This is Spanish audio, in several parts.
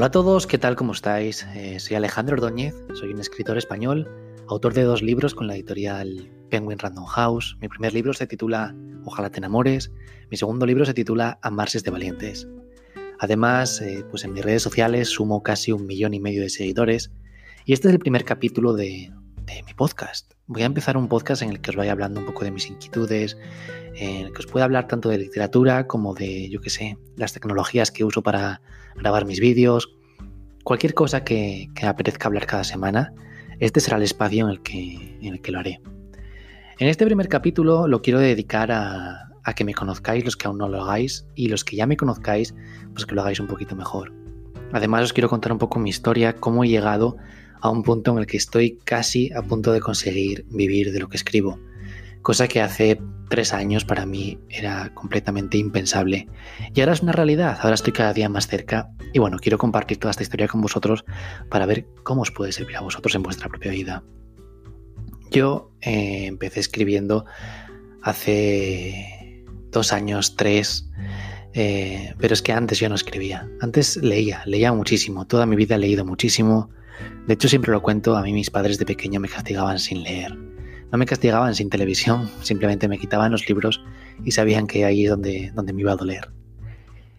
Hola a todos, ¿qué tal? ¿Cómo estáis? Eh, soy Alejandro Ordóñez, soy un escritor español, autor de dos libros con la editorial Penguin Random House. Mi primer libro se titula Ojalá te enamores, mi segundo libro se titula Amarses de valientes. Además, eh, pues en mis redes sociales sumo casi un millón y medio de seguidores y este es el primer capítulo de, mi podcast. Voy a empezar un podcast en el que os vaya hablando un poco de mis inquietudes, en el que os pueda hablar tanto de literatura como de, yo qué sé, las tecnologías que uso para grabar mis vídeos, cualquier cosa que, que apetezca hablar cada semana. Este será el espacio en el que, en el que lo haré. En este primer capítulo lo quiero dedicar a, que me conozcáis los que aún no lo hagáis y los que ya me conozcáis, pues que lo hagáis un poquito mejor. Además os quiero contar un poco mi historia, cómo he llegado a un punto en el que estoy casi a punto de conseguir vivir de lo que escribo, cosa que hace tres años para mí era completamente impensable. Y ahora es una realidad, ahora estoy cada día más cerca y bueno, quiero compartir toda esta historia con vosotros para ver cómo os puede servir a vosotros en vuestra propia vida. Yo eh, empecé escribiendo hace dos años, tres, eh, pero es que antes yo no escribía. Antes leía, leía muchísimo. Toda mi vida he leído muchísimo. De hecho, siempre lo cuento, a mí mis padres de pequeño me castigaban sin leer. No me castigaban sin televisión, simplemente me quitaban los libros y sabían que ahí es donde, donde me iba a doler.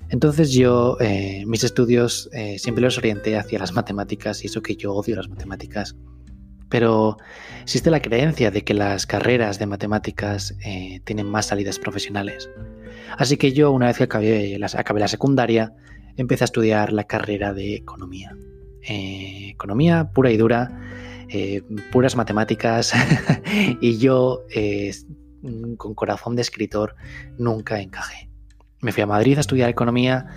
Entonces yo eh, mis estudios siempre los orienté hacia las matemáticas y eso que yo odio las matemáticas pero existe la creencia de que las carreras de matemáticas eh, tienen más salidas profesionales. Así que yo, una vez que acabé la secundaria, empecé a estudiar la carrera de economía. Eh, economía pura y dura, eh, puras matemáticas, y yo, con corazón de escritor, nunca encajé. Me fui a Madrid a estudiar economía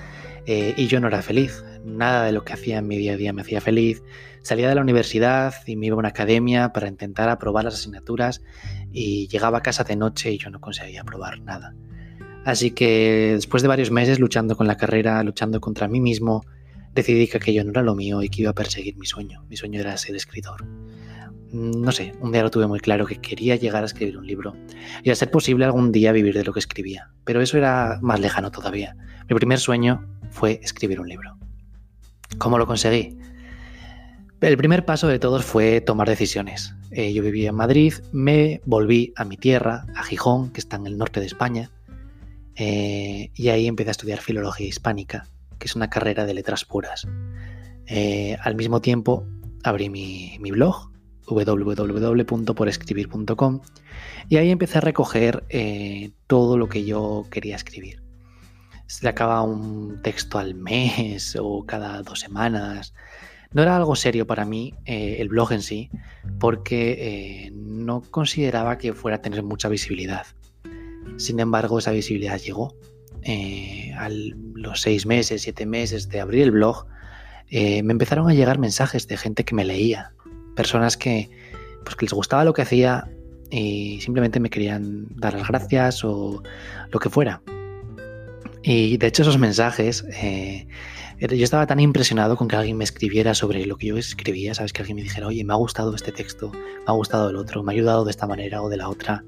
y yo no era feliz. Nada de lo que hacía en mi día a día me hacía feliz. Salía de la universidad y me iba a una academia para intentar aprobar las asignaturas y llegaba a casa de noche y yo no conseguía aprobar nada. Así que después de varios meses luchando con la carrera, luchando contra mí mismo, decidí que aquello no era lo mío y que iba a perseguir mi sueño. Mi sueño era ser escritor. No sé, un día lo tuve muy claro que quería llegar a escribir un libro y a ser posible algún día vivir de lo que escribía. Pero eso era más lejano todavía. Mi primer sueño fue escribir un libro. ¿Cómo lo conseguí? El primer paso de todos fue tomar decisiones. Eh, yo vivía en Madrid, me volví a mi tierra, a Gijón, que está en el norte de España, eh, y ahí empecé a estudiar filología hispánica, que es una carrera de letras puras. Eh, al mismo tiempo abrí mi, blog, www.porescribir.com, y ahí empecé a recoger todo lo que yo quería escribir. Se acaba un texto al mes o cada dos semanas no era algo serio para mí eh, el blog en sí, porque eh, no consideraba que fuera a tener mucha visibilidad. Sin embargo, esa visibilidad llegó. Eh, a los seis meses, siete meses de abrir el blog, me empezaron a llegar mensajes de gente que me leía, personas que, pues, que les gustaba lo que hacía y simplemente me querían dar las gracias o lo que fuera. Y de hecho esos mensajes yo estaba tan impresionado con que alguien me escribiera sobre lo que yo escribía, ¿sabes? Que alguien me dijera, oye, me ha gustado este texto, me ha gustado el otro, me ha ayudado de esta manera o de la otra.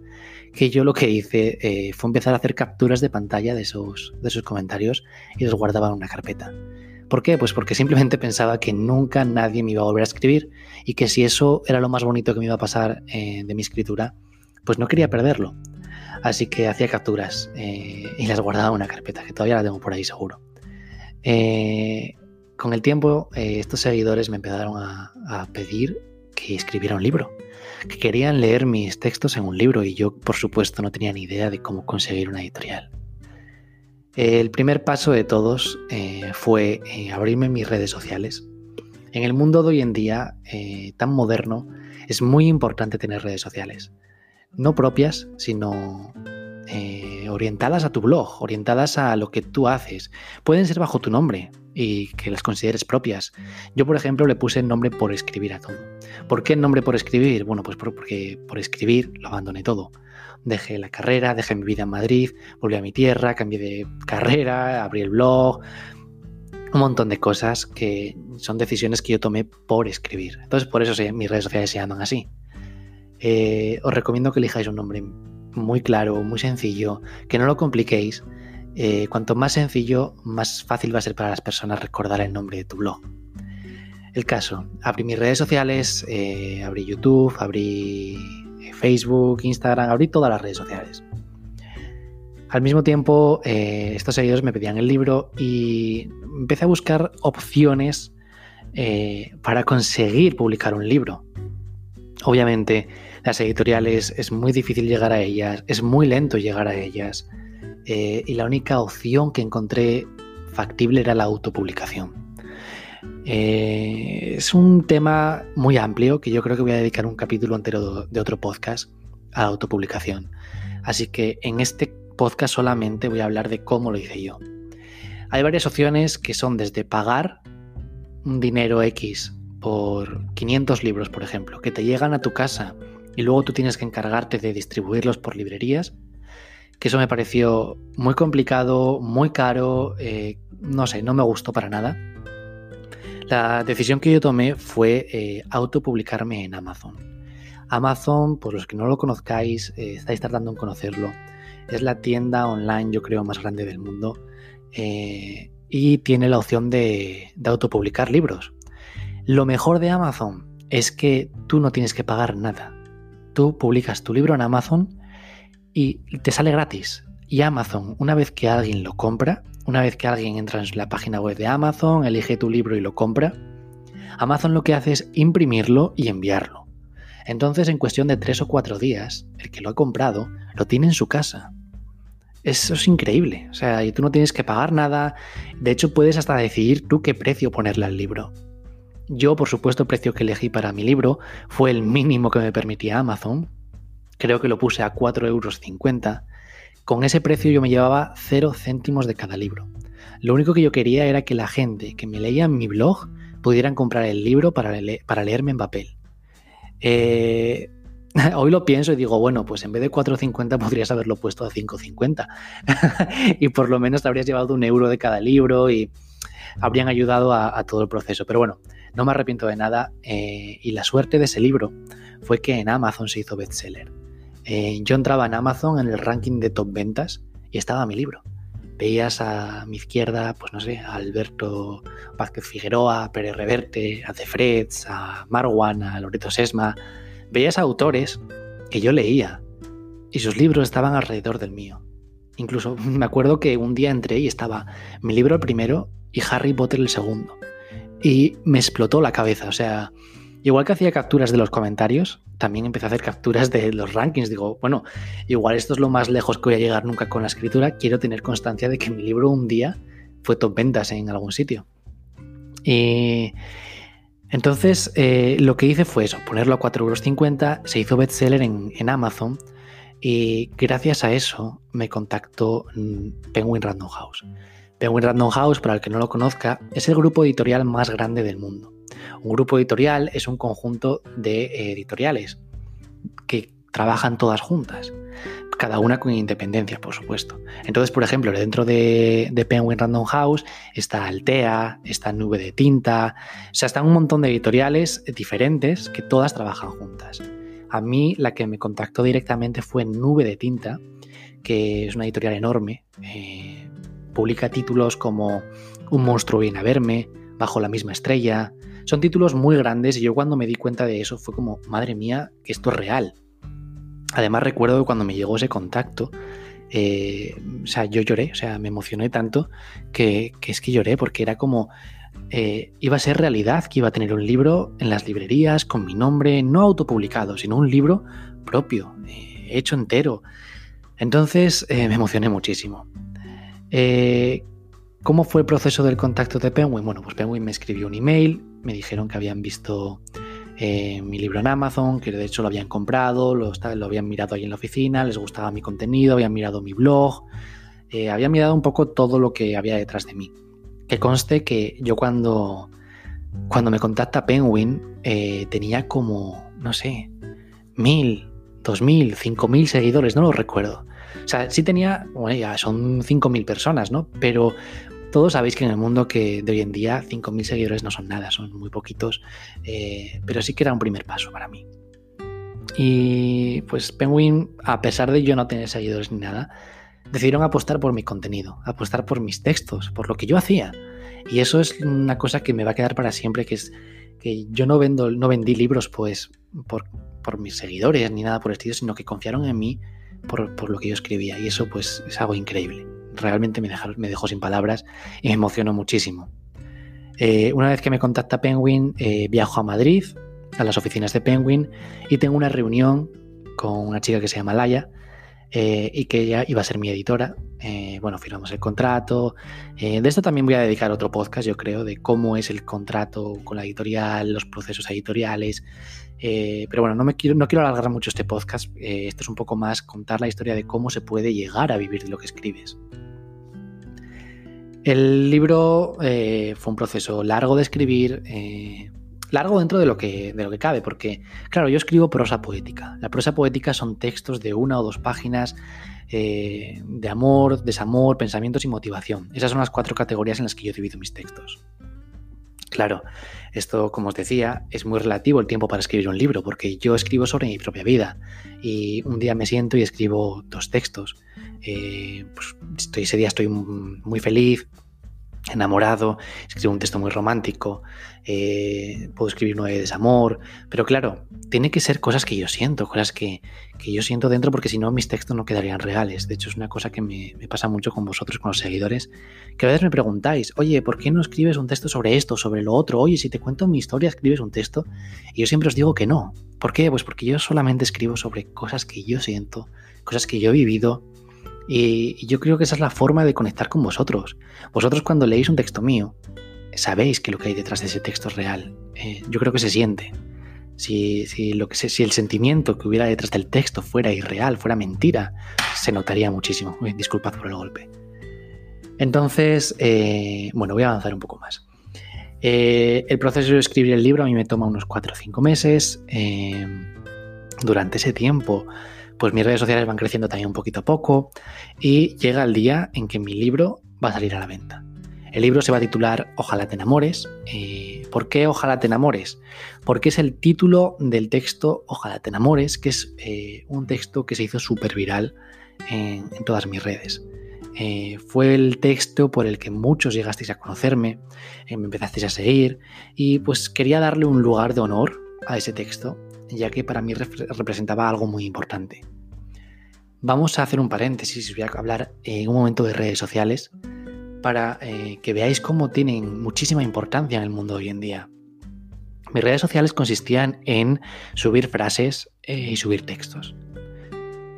Que yo lo que hice eh, fue empezar a hacer capturas de pantalla de esos, de comentarios y los guardaba en una carpeta. ¿Por qué? Pues porque simplemente pensaba que nunca nadie me iba a volver a escribir y que si eso era lo más bonito que me iba a pasar eh, de mi escritura, pues no quería perderlo. Así que hacía capturas eh, y las guardaba en una carpeta, que todavía la tengo por ahí seguro. Con el tiempo, estos seguidores me empezaron a, pedir que escribiera un libro, que querían leer mis textos en un libro y yo, por supuesto, no tenía ni idea de cómo conseguir una editorial. El primer paso de todos eh, fue abrirme mis redes sociales. En el mundo de hoy en día, eh, tan moderno, es muy importante tener redes sociales. No propias, sino eh, orientadas a tu blog, orientadas a lo que tú haces. Pueden ser bajo tu nombre y que las consideres propias. Yo, por ejemplo, le puse el nombre por escribir a todo. ¿Por qué el nombre por escribir? Bueno, pues porque por escribir lo abandoné todo. Dejé la carrera, dejé mi vida en Madrid, volví a mi tierra, cambié de carrera, abrí el blog, un montón de cosas que son decisiones que yo tomé por escribir. Entonces, por eso mis redes sociales se llaman así. Eh, os recomiendo que elijáis un nombre muy claro, muy sencillo, que no lo compliquéis. Eh, cuanto más sencillo, más fácil va a ser para las personas recordar el nombre de tu blog. El caso, abrí mis redes sociales, eh, abrí YouTube, abrí Facebook, Instagram, abrí todas las redes sociales. Al mismo tiempo, estos seguidores me pedían el libro y empecé a buscar opciones para conseguir publicar un libro. Obviamente, las editoriales es muy difícil llegar a ellas, es muy lento llegar a ellas. Eh, y la única opción que encontré factible era la autopublicación. Eh, es un tema muy amplio que yo creo que voy a dedicar un capítulo entero de otro podcast a la autopublicación. Así que en este podcast solamente voy a hablar de cómo lo hice yo. Hay varias opciones que son desde pagar un dinero X por 500 libros, por ejemplo, que te llegan a tu casa y luego tú tienes que encargarte de distribuirlos por librerías, que eso me pareció muy complicado, muy caro, eh, no sé, no me gustó para nada. La decisión que yo tomé fue eh, autopublicarme en Amazon. Amazon, por los que no lo conozcáis, eh, estáis tardando en conocerlo, es la tienda online, yo creo, más grande del mundo y tiene la opción de, de autopublicar libros. Lo mejor de Amazon es que tú no tienes que pagar nada. Tú publicas tu libro en Amazon y te sale gratis. Y Amazon, una vez que alguien lo compra, una vez que alguien entra en la página web de Amazon, elige tu libro y lo compra, Amazon lo que hace es imprimirlo y enviarlo. Entonces, en cuestión de tres o cuatro días, el que lo ha comprado lo tiene en su casa. Eso es increíble. O sea, y tú no tienes que pagar nada. De hecho, puedes hasta decidir tú qué precio ponerle al libro. Yo, por supuesto, el precio que elegí para mi libro fue el mínimo que me permitía Amazon. Creo que lo puse a 4,50 euros. Con ese precio yo me llevaba 0 céntimos de cada libro. Lo único que yo quería era que la gente que me leía en mi blog pudieran comprar el libro para, para leerme en papel. Eh, hoy lo pienso y digo, bueno, pues en vez de 4,50 podrías haberlo puesto a 5,50. y por lo menos te habrías llevado un euro de cada libro y habrían ayudado a, todo el proceso. Pero bueno, no me arrepiento de nada eh, y la suerte de ese libro fue que en Amazon se hizo bestseller. Eh, yo entraba en Amazon en el ranking de top ventas y estaba mi libro. Veías a mi izquierda, pues no sé, a Alberto Vázquez Figueroa, a Pérez Reverte, a Freds, a Marwan, a Loreto Sesma. Veías autores que yo leía y sus libros estaban alrededor del mío. Incluso me acuerdo que un día entré y estaba mi libro el primero y Harry Potter el segundo y me explotó la cabeza. O sea, igual que hacía capturas de los comentarios, también empecé a hacer capturas de los rankings. Digo, bueno, igual esto es lo más lejos que voy a llegar nunca con la escritura. Quiero tener constancia de que mi libro un día fue top ventas en algún sitio. Y entonces eh, lo que hice fue eso, ponerlo a 4,50 euros, se hizo bestseller en, Amazon y gracias a eso me contactó mm, Penguin Random House. Penguin Random House, para el que no lo conozca, es el grupo editorial más grande del mundo. Un grupo editorial es un conjunto de editoriales que trabajan todas juntas, cada una con independencia, por supuesto. Entonces, por ejemplo, dentro de, Penguin Random House está Altea, está Nube de Tinta, o sea, están un montón de editoriales diferentes que todas trabajan juntas. A mí la que me contactó directamente fue Nube de Tinta, que es una editorial enorme. Eh, publica títulos como Un monstruo viene a verme, Bajo la misma estrella. Son títulos muy grandes y yo cuando me di cuenta de eso fue como, madre mía, que esto es real. Además recuerdo cuando me llegó ese contacto, eh, o sea, yo lloré, o sea, me emocioné tanto que, es que lloré porque era como, eh, iba a ser realidad, que iba a tener un libro en las librerías con mi nombre, no autopublicado, sino un libro propio, eh, hecho entero. Entonces me emocioné muchísimo. ¿Cómo fue el proceso del contacto de Penguin? Bueno, pues Penguin me escribió un email, me dijeron que habían visto eh, mi libro en Amazon, que de hecho lo habían comprado, lo, lo, habían mirado ahí en la oficina, les gustaba mi contenido, habían mirado mi blog, eh, habían mirado un poco todo lo que había detrás de mí. Que conste que yo cuando, cuando me contacta Penguin eh, tenía como, no sé, mil, dos mil, cinco mil seguidores, no lo recuerdo. O sea, sí tenía, bueno, ya son cinco mil personas, ¿no? Pero todos sabéis que en el mundo que de hoy en día 5.000 seguidores no son nada, son muy poquitos, eh, pero sí que era un primer paso para mí. Y pues Penguin, a pesar de yo no tener seguidores ni nada, decidieron apostar por mi contenido, apostar por mis textos, por lo que yo hacía. Y eso es una cosa que me va a quedar para siempre, que es que yo no vendo, no vendí libros pues por, mis seguidores ni nada por el estilo, sino que confiaron en mí por, por lo que yo escribía. Y eso pues es algo increíble realmente me, me dejó sin palabras y me emocionó muchísimo. Eh, una vez que me contacta Penguin, eh, viajo a Madrid, a las oficinas de Penguin, y tengo una reunión con una chica que se llama Laia eh, y que ella iba a ser mi editora. bueno, firmamos el contrato. de esto también voy a dedicar otro podcast, yo creo, de cómo es el contrato con la editorial, los procesos editoriales. pero bueno, no, me quiero, no quiero alargar mucho este podcast. esto es un poco más contar la historia de cómo se puede llegar a vivir de lo que escribes. El libro eh, fue un proceso largo de escribir, eh, largo dentro de lo, que, de lo que cabe, porque, claro, yo escribo prosa poética. La prosa poética son textos de una o dos páginas eh, de amor, desamor, pensamientos y motivación. Esas son las cuatro categorías en las que yo divido mis textos. Claro, esto, como os decía, es muy relativo el tiempo para escribir un libro, porque yo escribo sobre mi propia vida y un día me siento y escribo dos textos. Eh, pues estoy, ese día estoy muy feliz, enamorado, escribo un texto muy romántico, eh, puedo escribir uno de desamor, pero claro, tiene que ser cosas que yo siento, cosas que, yo siento dentro, porque si no mis textos no quedarían reales. De hecho, es una cosa que me, pasa mucho con vosotros, con los seguidores, que a veces me preguntáis, oye, ¿por qué no escribes un texto sobre esto, sobre lo otro? Oye, si te cuento mi historia, escribes un texto. Y yo siempre os digo que no. ¿Por qué? Pues porque yo solamente escribo sobre cosas que yo siento, cosas que yo he vivido, y yo creo que esa es la forma de conectar con vosotros. Vosotros cuando leéis un texto mío, sabéis que lo que hay detrás de ese texto es real. Eh, yo creo que se siente. Si, lo que si el sentimiento que hubiera detrás del texto fuera irreal, fuera mentira, se notaría muchísimo. disculpad por el golpe. Entonces, eh, bueno, voy a avanzar un poco más. Eh, el proceso de escribir el libro a mí me toma unos 4 o 5 meses. durante ese tiempo pues mis redes sociales van creciendo también un poquito a poco y llega el día en que mi libro va a salir a la venta. El libro se va a titular Ojalá te enamores. Eh, ¿Por qué Ojalá te enamores? Porque es el título del texto Ojalá te enamores, que es eh, un texto que se hizo súper viral en, todas mis redes. Eh, fue el texto por el que muchos llegasteis a conocerme, me empezasteis a seguir y pues quería darle un lugar de honor a ese texto ya que para mí representaba algo muy importante. Vamos a hacer un paréntesis, voy a hablar en un momento de redes sociales para eh, que veáis cómo tienen muchísima importancia en el mundo hoy en día. Mis redes sociales consistían en subir frases eh, y subir textos.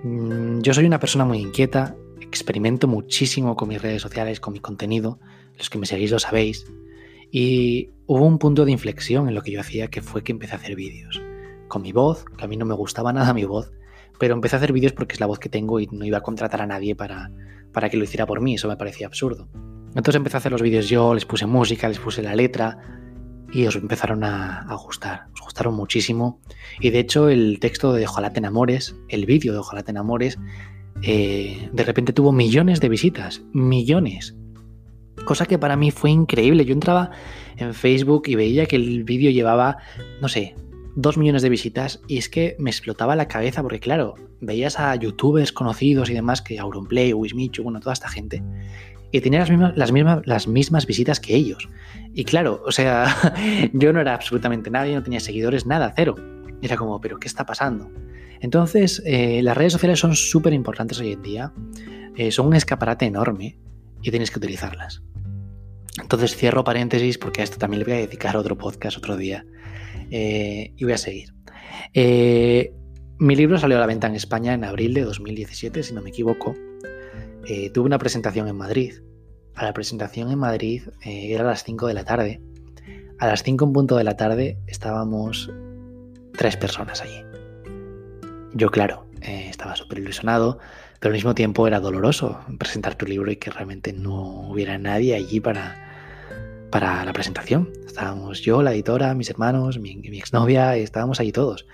Mm, yo soy una persona muy inquieta, experimento muchísimo con mis redes sociales, con mi contenido, los que me seguís lo sabéis, y hubo un punto de inflexión en lo que yo hacía que fue que empecé a hacer vídeos con mi voz, que a mí no me gustaba nada mi voz, pero empecé a hacer vídeos porque es la voz que tengo y no iba a contratar a nadie para, para que lo hiciera por mí, eso me parecía absurdo. Entonces empecé a hacer los vídeos yo, les puse música, les puse la letra y os empezaron a, gustar, os gustaron muchísimo. Y de hecho el texto de Ojalá te enamores, el vídeo de Ojalá te enamores, eh, de repente tuvo millones de visitas, millones. Cosa que para mí fue increíble. Yo entraba en Facebook y veía que el vídeo llevaba, no sé, dos millones de visitas y es que me explotaba la cabeza porque claro, veías a youtubers conocidos y demás que Auronplay, Wismichu, bueno, toda esta gente y tenía las mismas, las, mismas, las mismas visitas que ellos. Y claro, o sea, yo no era absolutamente nadie, no tenía seguidores, nada, cero. Era como, pero ¿qué está pasando? Entonces, eh, las redes sociales son súper importantes hoy en día, eh, son un escaparate enorme y tienes que utilizarlas. Entonces cierro paréntesis porque a esto también le voy a dedicar otro podcast otro día. Eh, y voy a seguir. Eh, mi libro salió a la venta en España en abril de 2017, si no me equivoco. Eh, tuve una presentación en Madrid. A la presentación en Madrid era a las 5 de la tarde. A las 5 en punto de la tarde estábamos tres personas allí. Yo, claro, estaba súper ilusionado, pero al mismo tiempo era doloroso presentar tu libro y que realmente no hubiera nadie allí para, para la presentación. Estábamos yo, la editora, mis hermanos, mi, mi exnovia, estábamos allí todos.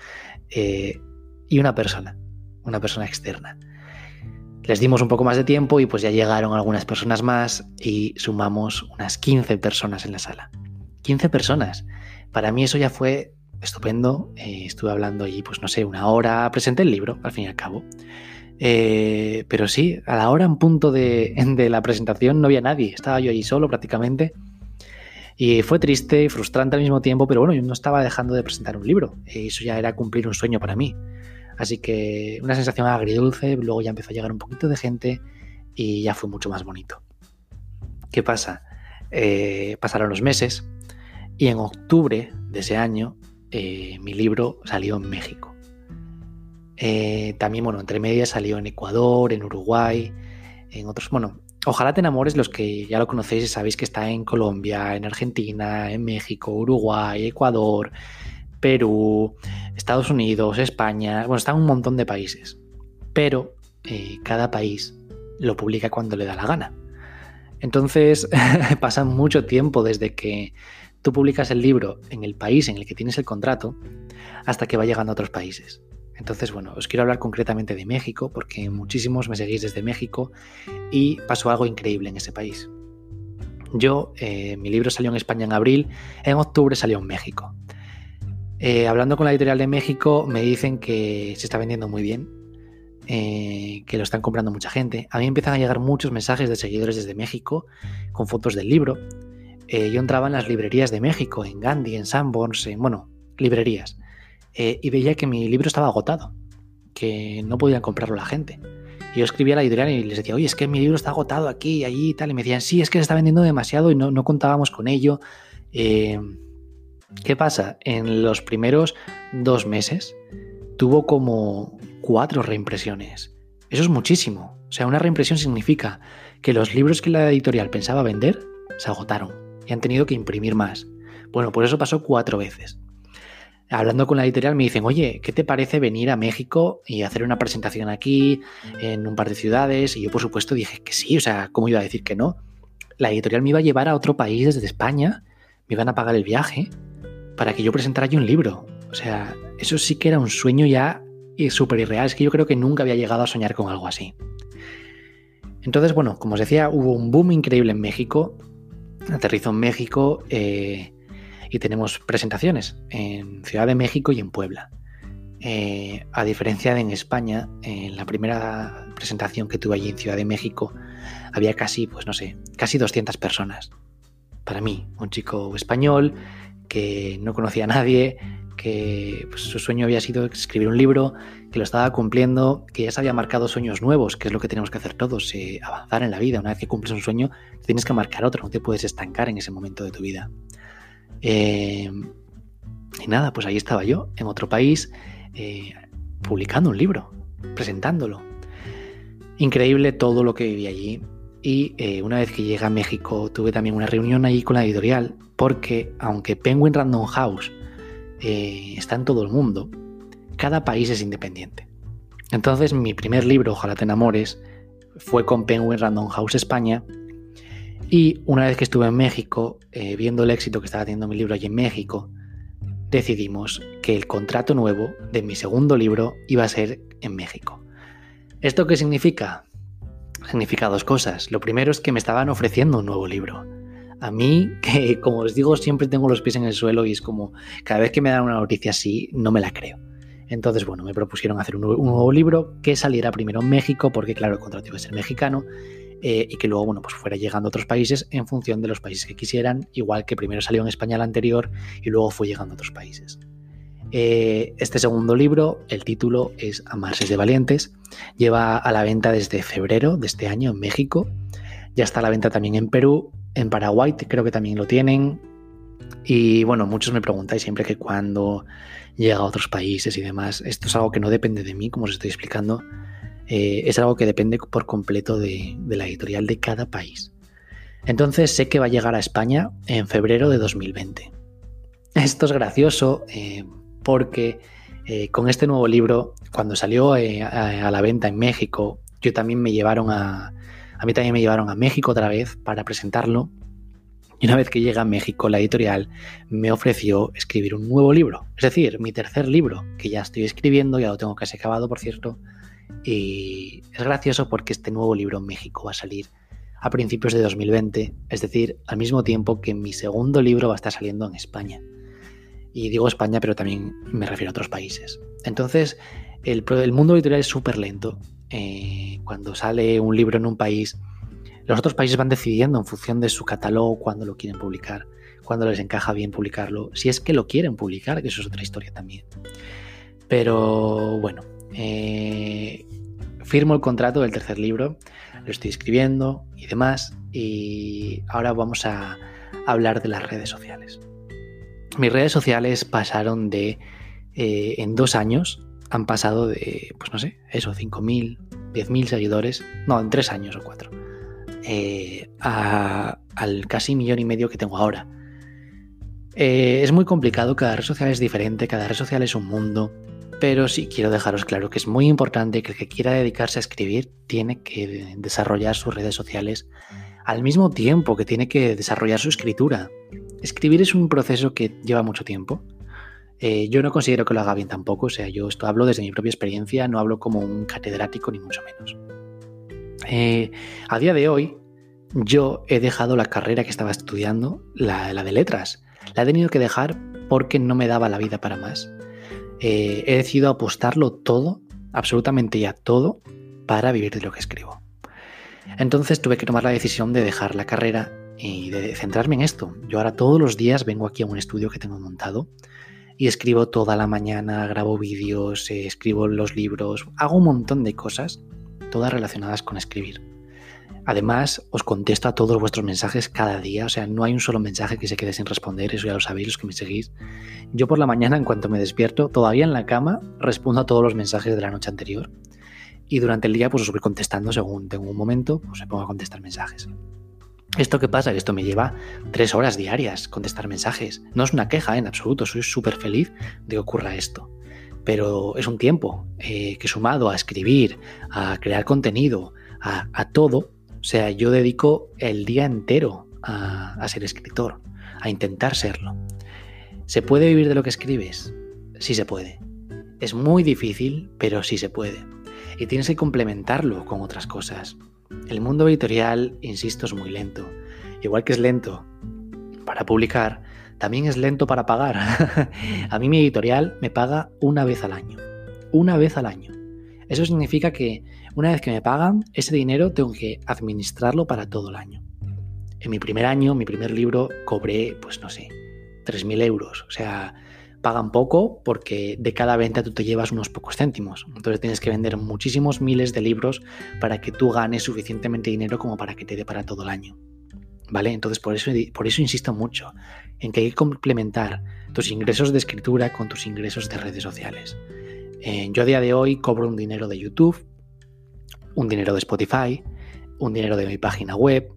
Eh, y una persona, una persona externa. Les dimos un poco más de tiempo y pues ya llegaron algunas personas más y sumamos unas 15 personas en la sala. 15 personas. Para mí eso ya fue estupendo. Eh, estuve hablando allí, pues no sé, una hora, presenté el libro, al fin y al cabo. Eh, pero sí, a la hora en punto de, de, la presentación no había nadie, estaba yo allí solo prácticamente. Y fue triste y frustrante al mismo tiempo, pero bueno, yo no estaba dejando de presentar un libro. Y eso ya era cumplir un sueño para mí. Así que una sensación agridulce, luego ya empezó a llegar un poquito de gente y ya fue mucho más bonito. ¿Qué pasa? Eh, pasaron los meses y en octubre de ese año eh, mi libro salió en México. Eh, también, bueno, entre medias salió en Ecuador, en Uruguay, en otros, bueno, Ojalá te enamores los que ya lo conocéis y sabéis que está en Colombia, en Argentina, en México, Uruguay, Ecuador, Perú, Estados Unidos, España, bueno, está en un montón de países. Pero eh, cada país lo publica cuando le da la gana. Entonces pasa mucho tiempo desde que tú publicas el libro en el país en el que tienes el contrato hasta que va llegando a otros países. Entonces, bueno, os quiero hablar concretamente de México porque muchísimos me seguís desde México y pasó algo increíble en ese país. Yo, eh, mi libro salió en España en abril, en octubre salió en México. Eh, hablando con la editorial de México, me dicen que se está vendiendo muy bien, eh, que lo están comprando mucha gente. A mí empiezan a llegar muchos mensajes de seguidores desde México con fotos del libro. Yo entraba en las librerías de México, en Gandhi, en Sanborns, en, bueno, librerías, y veía que mi libro estaba agotado, que no podían comprarlo la gente. Y yo escribía a la editorial y les decía, oye, es que mi libro está agotado aquí y allí y tal. Y me decían, sí, es que se está vendiendo demasiado y no, no contábamos con ello. ¿Qué pasa? En los primeros dos meses tuvo como cuatro reimpresiones. Eso es muchísimo. O sea, una reimpresión significa que los libros que la editorial pensaba vender se agotaron y han tenido que imprimir más. Bueno, pues eso pasó cuatro veces. Hablando con la editorial me dicen, oye, ¿qué te parece venir a México y hacer una presentación aquí, en un par de ciudades? Y yo por supuesto dije que sí, o sea, ¿cómo iba a decir que no? La editorial me iba a llevar a otro país desde España, me iban a pagar el viaje para que yo presentara yo un libro. O sea, eso sí que era un sueño ya súper irreal. Es que yo creo que nunca había llegado a soñar con algo así. Entonces, bueno, como os decía, hubo un boom increíble en México. Aterrizo en México eh, y tenemos presentaciones en Ciudad de México y en Puebla. Eh, a diferencia de en España, en la primera presentación que tuve allí en Ciudad de México, había casi, pues no sé, casi 200 personas. Para mí, un chico español que no conocía a nadie, que pues, su sueño había sido escribir un libro, que lo estaba cumpliendo, que ya se había marcado sueños nuevos, que es lo que tenemos que hacer todos, eh, avanzar en la vida. Una vez que cumples un sueño, tienes que marcar otro, no te puedes estancar en ese momento de tu vida. Eh, y nada, pues ahí estaba yo, en otro país, eh, publicando un libro, presentándolo. Increíble todo lo que viví allí. Y eh, una vez que llegué a México tuve también una reunión ahí con la editorial porque aunque Penguin Random House está en todo el mundo, cada país es independiente. Entonces mi primer libro, Ojalá te enamores, fue con Penguin Random House España y una vez que estuve en México, eh, viendo el éxito que estaba teniendo mi libro allí en México, decidimos que el contrato nuevo de mi segundo libro iba a ser en México. ¿Esto qué significa? significa dos cosas. Lo primero es que me estaban ofreciendo un nuevo libro. A mí, que como os digo, siempre tengo los pies en el suelo y es como cada vez que me dan una noticia así, no me la creo. Entonces, bueno, me propusieron hacer un nuevo, libro que saliera primero en México, porque claro, el contrato iba a ser mexicano, eh, y que luego, bueno, pues fuera llegando a otros países en función de los países que quisieran, igual que primero salió en España el anterior y luego fue llegando a otros países. Eh, este segundo libro, el título es Amarses de Valientes, lleva a la venta desde febrero de este año en México, ya está a la venta también en Perú, en Paraguay creo que también lo tienen, y bueno, muchos me preguntáis siempre que cuando llega a otros países y demás, esto es algo que no depende de mí, como os estoy explicando, eh, es algo que depende por completo de, la editorial de cada país. Entonces sé que va a llegar a España en febrero de 2020. esto es gracioso eh, porque eh, con este nuevo libro, cuando salió a, a, la venta en México, yo también me llevaron a, a mí también me llevaron a México otra vez para presentarlo. Y una vez que llega a México, la editorial me ofreció escribir un nuevo libro. Es decir, mi tercer libro, que ya estoy escribiendo, ya lo tengo casi acabado, por cierto. Y es gracioso porque este nuevo libro en México va a salir a principios de 2020, es decir, al mismo tiempo que mi segundo libro va a estar saliendo en España. Y digo España, pero también me refiero a otros países. Entonces, el, mundo editorial es súper lento. Eh, cuando sale un libro en un país, los otros países van decidiendo en función de su catálogo cuándo lo quieren publicar, cuándo les encaja bien publicarlo, si es que lo quieren publicar, que eso es otra historia también. Pero bueno, eh, firmo el contrato del tercer libro, lo estoy escribiendo y demás, y ahora vamos a hablar de las redes sociales. Mis redes sociales pasaron de, eh, en dos años, han pasado de, pues no sé, eso, 5.000, 10.000 seguidores, no, en tres años o cuatro, eh, al casi millón y medio que tengo ahora. Es muy complicado, cada red social es diferente, cada red social es un mundo, pero sí quiero dejaros claro que es muy importante que el que quiera dedicarse a escribir tiene que desarrollar sus redes sociales al mismo tiempo que tiene que desarrollar su escritura. Escribir es un proceso que lleva mucho tiempo. Eh, yo no considero que lo haga bien tampoco, o sea, yo esto hablo desde mi propia experiencia, no hablo como un catedrático ni mucho menos. Eh, a día de hoy, yo he dejado la carrera que estaba estudiando, la, la, de letras. La he tenido que dejar porque no me daba la vida para más. Eh, he decidido apostarlo todo, absolutamente ya todo, para vivir de lo que escribo. Entonces tuve que tomar la decisión de dejar la carrera y de centrarme en esto. Yo ahora todos los días vengo aquí a un estudio que tengo montado y escribo toda la mañana, grabo vídeos, eh, escribo los libros, hago un montón de cosas, todas relacionadas con escribir. Además, os contesto a todos vuestros mensajes cada día, o sea, no hay un solo mensaje que se quede sin responder, eso ya lo sabéis los que me seguís. Yo por la mañana, en cuanto me despierto, todavía en la cama, respondo a todos los mensajes de la noche anterior. Y durante el día, pues os voy contestando según tengo un momento, pues me pongo a contestar mensajes. ¿Esto qué pasa? Que esto me lleva tres horas diarias contestar mensajes. No es una queja en absoluto, soy súper feliz de que ocurra esto. Pero es un tiempo eh, que sumado a escribir, a crear contenido, a, todo, o sea, yo dedico el día entero a, ser escritor, a intentar serlo. ¿Se puede vivir de lo que escribes? Sí se puede. Es muy difícil, pero sí se puede. Y tienes que complementarlo con otras cosas. El mundo editorial, insisto, es muy lento. Igual que es lento para publicar, también es lento para pagar. a mí mi editorial me paga una vez al año. Una vez al año. Eso significa que una vez que me pagan, ese dinero tengo que administrarlo para todo el año. En mi primer año, mi primer libro, cobré, pues no sé, 3.000 euros. O sea, pagan poco porque de cada venta tú te llevas unos pocos céntimos. Entonces tienes que vender muchísimos miles de libros para que tú ganes suficientemente dinero como para que te dé para todo el año. ¿Vale? Entonces por eso, por eso insisto mucho en que hay que complementar tus ingresos de escritura con tus ingresos de redes sociales. Eh, yo a día de hoy cobro un dinero de YouTube, un dinero de Spotify, un dinero de mi página web,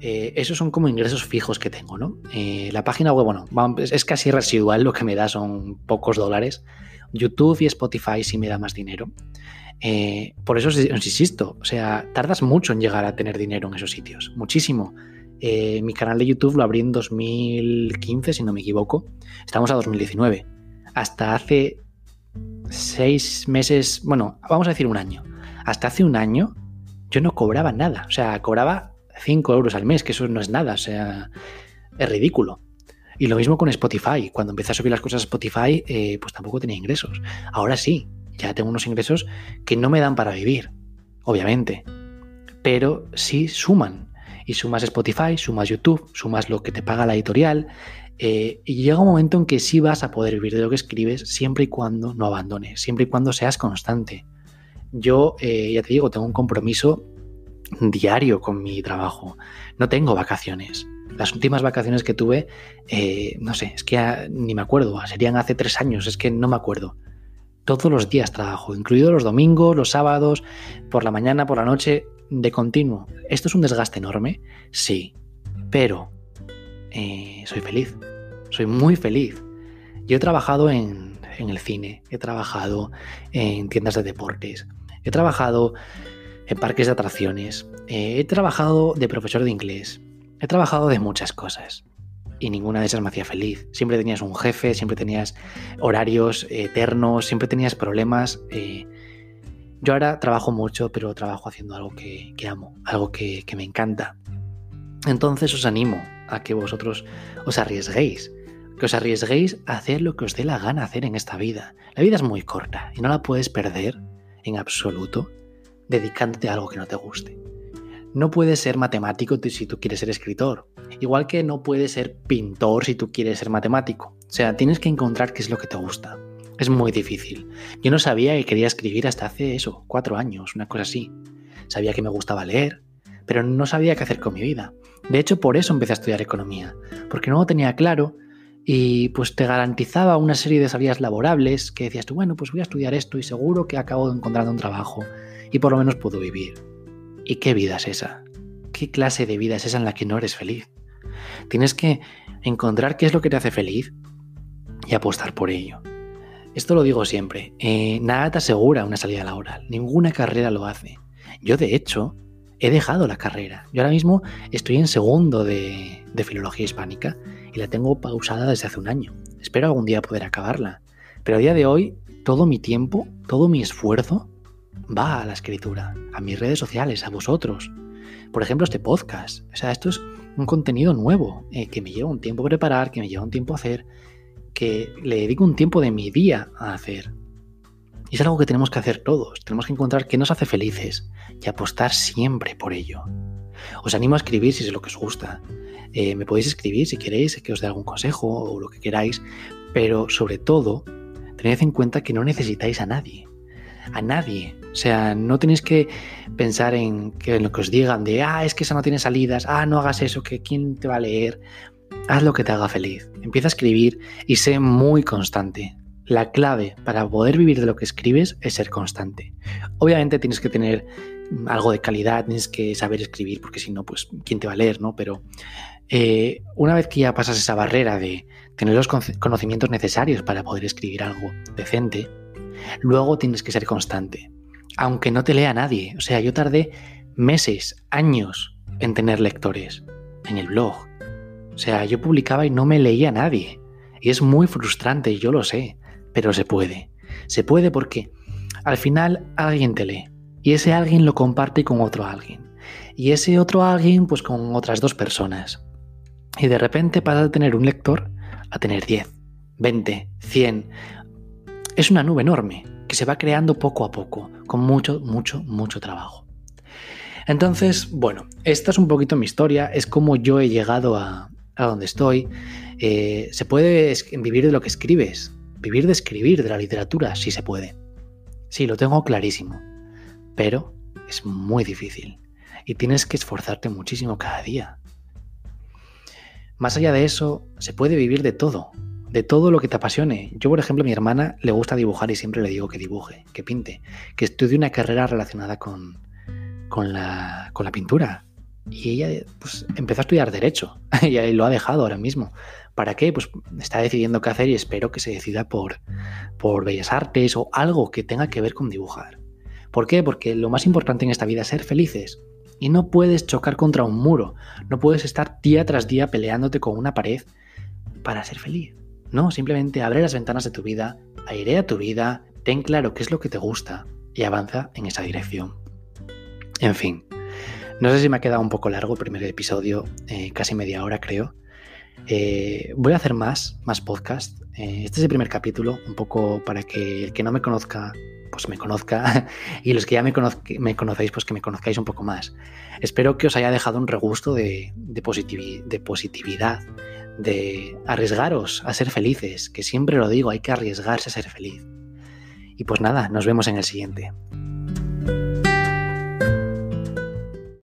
eh, esos son como ingresos fijos que tengo, ¿no? Eh, la página web, bueno, es casi residual, lo que me da son pocos dólares. YouTube y Spotify sí me da más dinero. Eh, por eso os insisto, o sea, tardas mucho en llegar a tener dinero en esos sitios, muchísimo. Mi canal de YouTube lo abrí en 2015, si no me equivoco. Estamos a 2019. Hasta hace seis meses, bueno, vamos a decir un año. Hasta hace un año yo no cobraba nada. O sea, cobraba 5 euros al mes, que eso no es nada, o sea, es ridículo. Y lo mismo con Spotify. Cuando empecé a subir las cosas a Spotify, eh, pues tampoco tenía ingresos. Ahora sí, ya tengo unos ingresos que no me dan para vivir, obviamente. Pero sí suman. Y sumas Spotify, sumas YouTube, sumas lo que te paga la editorial. Eh, y llega un momento en que sí vas a poder vivir de lo que escribes siempre y cuando no abandones, siempre y cuando seas constante. Yo, eh, ya te digo, tengo un compromiso diario con mi trabajo. No tengo vacaciones. Las últimas vacaciones que tuve, eh, no sé, es que ni me acuerdo, serían hace tres años, es que no me acuerdo. Todos los días trabajo, incluidos los domingos, los sábados, por la mañana, por la noche, de continuo. ¿Esto es un desgaste enorme? Sí, pero eh, soy feliz, soy muy feliz. Yo he trabajado en, en el cine, he trabajado en tiendas de deportes, he trabajado en parques de atracciones, eh, he trabajado de profesor de inglés, he trabajado de muchas cosas y ninguna de esas me hacía feliz. Siempre tenías un jefe, siempre tenías horarios eternos, siempre tenías problemas. Eh, yo ahora trabajo mucho, pero trabajo haciendo algo que, amo, algo que, que me encanta. Entonces os animo a que vosotros os arriesguéis, que os arriesguéis a hacer lo que os dé la gana hacer en esta vida. La vida es muy corta y no la puedes perder en absoluto dedicándote a algo que no te guste. No puedes ser matemático si tú quieres ser escritor, igual que no puedes ser pintor si tú quieres ser matemático. O sea, tienes que encontrar qué es lo que te gusta. Es muy difícil. Yo no sabía que quería escribir hasta hace eso, cuatro años, una cosa así. Sabía que me gustaba leer, pero no sabía qué hacer con mi vida. De hecho, por eso empecé a estudiar economía, porque no tenía claro y pues te garantizaba una serie de salidas laborables que decías tú, bueno, pues voy a estudiar esto y seguro que acabo encontrando un trabajo y por lo menos puedo vivir. ¿Y qué vida es esa? ¿Qué clase de vida es esa en la que no eres feliz? Tienes que encontrar qué es lo que te hace feliz y apostar por ello. Esto lo digo siempre, eh, nada te asegura una salida laboral, ninguna carrera lo hace. Yo de hecho he dejado la carrera. Yo ahora mismo estoy en segundo de, de filología hispánica y la tengo pausada desde hace un año. Espero algún día poder acabarla. Pero a día de hoy todo mi tiempo, todo mi esfuerzo va a la escritura, a mis redes sociales, a vosotros. Por ejemplo, este podcast. O sea, esto es un contenido nuevo eh, que me lleva un tiempo preparar, que me lleva un tiempo hacer, que le dedico un tiempo de mi día a hacer. Y es algo que tenemos que hacer todos. Tenemos que encontrar qué nos hace felices y apostar siempre por ello. Os animo a escribir si es lo que os gusta. Eh, me podéis escribir si queréis que os dé algún consejo o lo que queráis, pero sobre todo, tened en cuenta que no necesitáis a nadie. A nadie. O sea, no tenéis que pensar en, que, lo que os digan de, ah, es que esa no tiene salidas, ah, no hagas eso, que quién te va a leer. Haz lo que te haga feliz. Empieza a escribir y sé muy constante. La clave para poder vivir de lo que escribes es ser constante. Obviamente tienes que tener algo de calidad, tienes que saber escribir, porque si no, pues, ¿quién te va a leer, no? Pero eh, una vez que ya pasas esa barrera de tener los conocimientos necesarios para poder escribir algo decente, luego tienes que ser constante. Aunque no te lea nadie. O sea, yo tardé meses, años en tener lectores en el blog. O sea, yo publicaba y no me leía nadie. Y es muy frustrante, yo lo sé pero se puede. Se puede porque al final alguien te lee y ese alguien lo comparte con otro alguien. Y ese otro alguien pues con otras dos personas. Y de repente pasa de tener un lector a tener 10, 20, 100. Es una nube enorme que se va creando poco a poco, con mucho, mucho, mucho trabajo. Entonces, bueno, esta es un poquito mi historia, es como yo he llegado a, donde estoy. Eh, se puede vivir de lo que escribes, vivir de escribir, de la literatura, sí se puede. Sí, lo tengo clarísimo. Pero es muy difícil. Y tienes que esforzarte muchísimo cada día. Más allá de eso, se puede vivir de todo, de todo lo que te apasione. Yo, por ejemplo, a mi hermana le gusta dibujar y siempre le digo que dibuje, que pinte, que estudie una carrera relacionada con, con, la, con la pintura. Y ella pues, empezó a estudiar Derecho y lo ha dejado ahora mismo. ¿Para qué? Pues está decidiendo qué hacer y espero que se decida por, por Bellas Artes o algo que tenga que ver con dibujar. ¿Por qué? Porque lo más importante en esta vida es ser felices. Y no puedes chocar contra un muro, no puedes estar día tras día peleándote con una pared para ser feliz. No, simplemente abre las ventanas de tu vida, airea tu vida, ten claro qué es lo que te gusta y avanza en esa dirección. En fin, no sé si me ha quedado un poco largo el primer episodio, eh, casi media hora creo, eh, voy a hacer más, más podcast. Eh, este es el primer capítulo, un poco para que el que no me conozca, pues me conozca, y los que ya me, conocéis, pues que me conozcáis un poco más. Espero que os haya dejado un regusto de positividad, de arriesgaros a ser felices, que siempre lo digo, hay que arriesgarse a ser feliz. Y pues nada, nos vemos en el siguiente.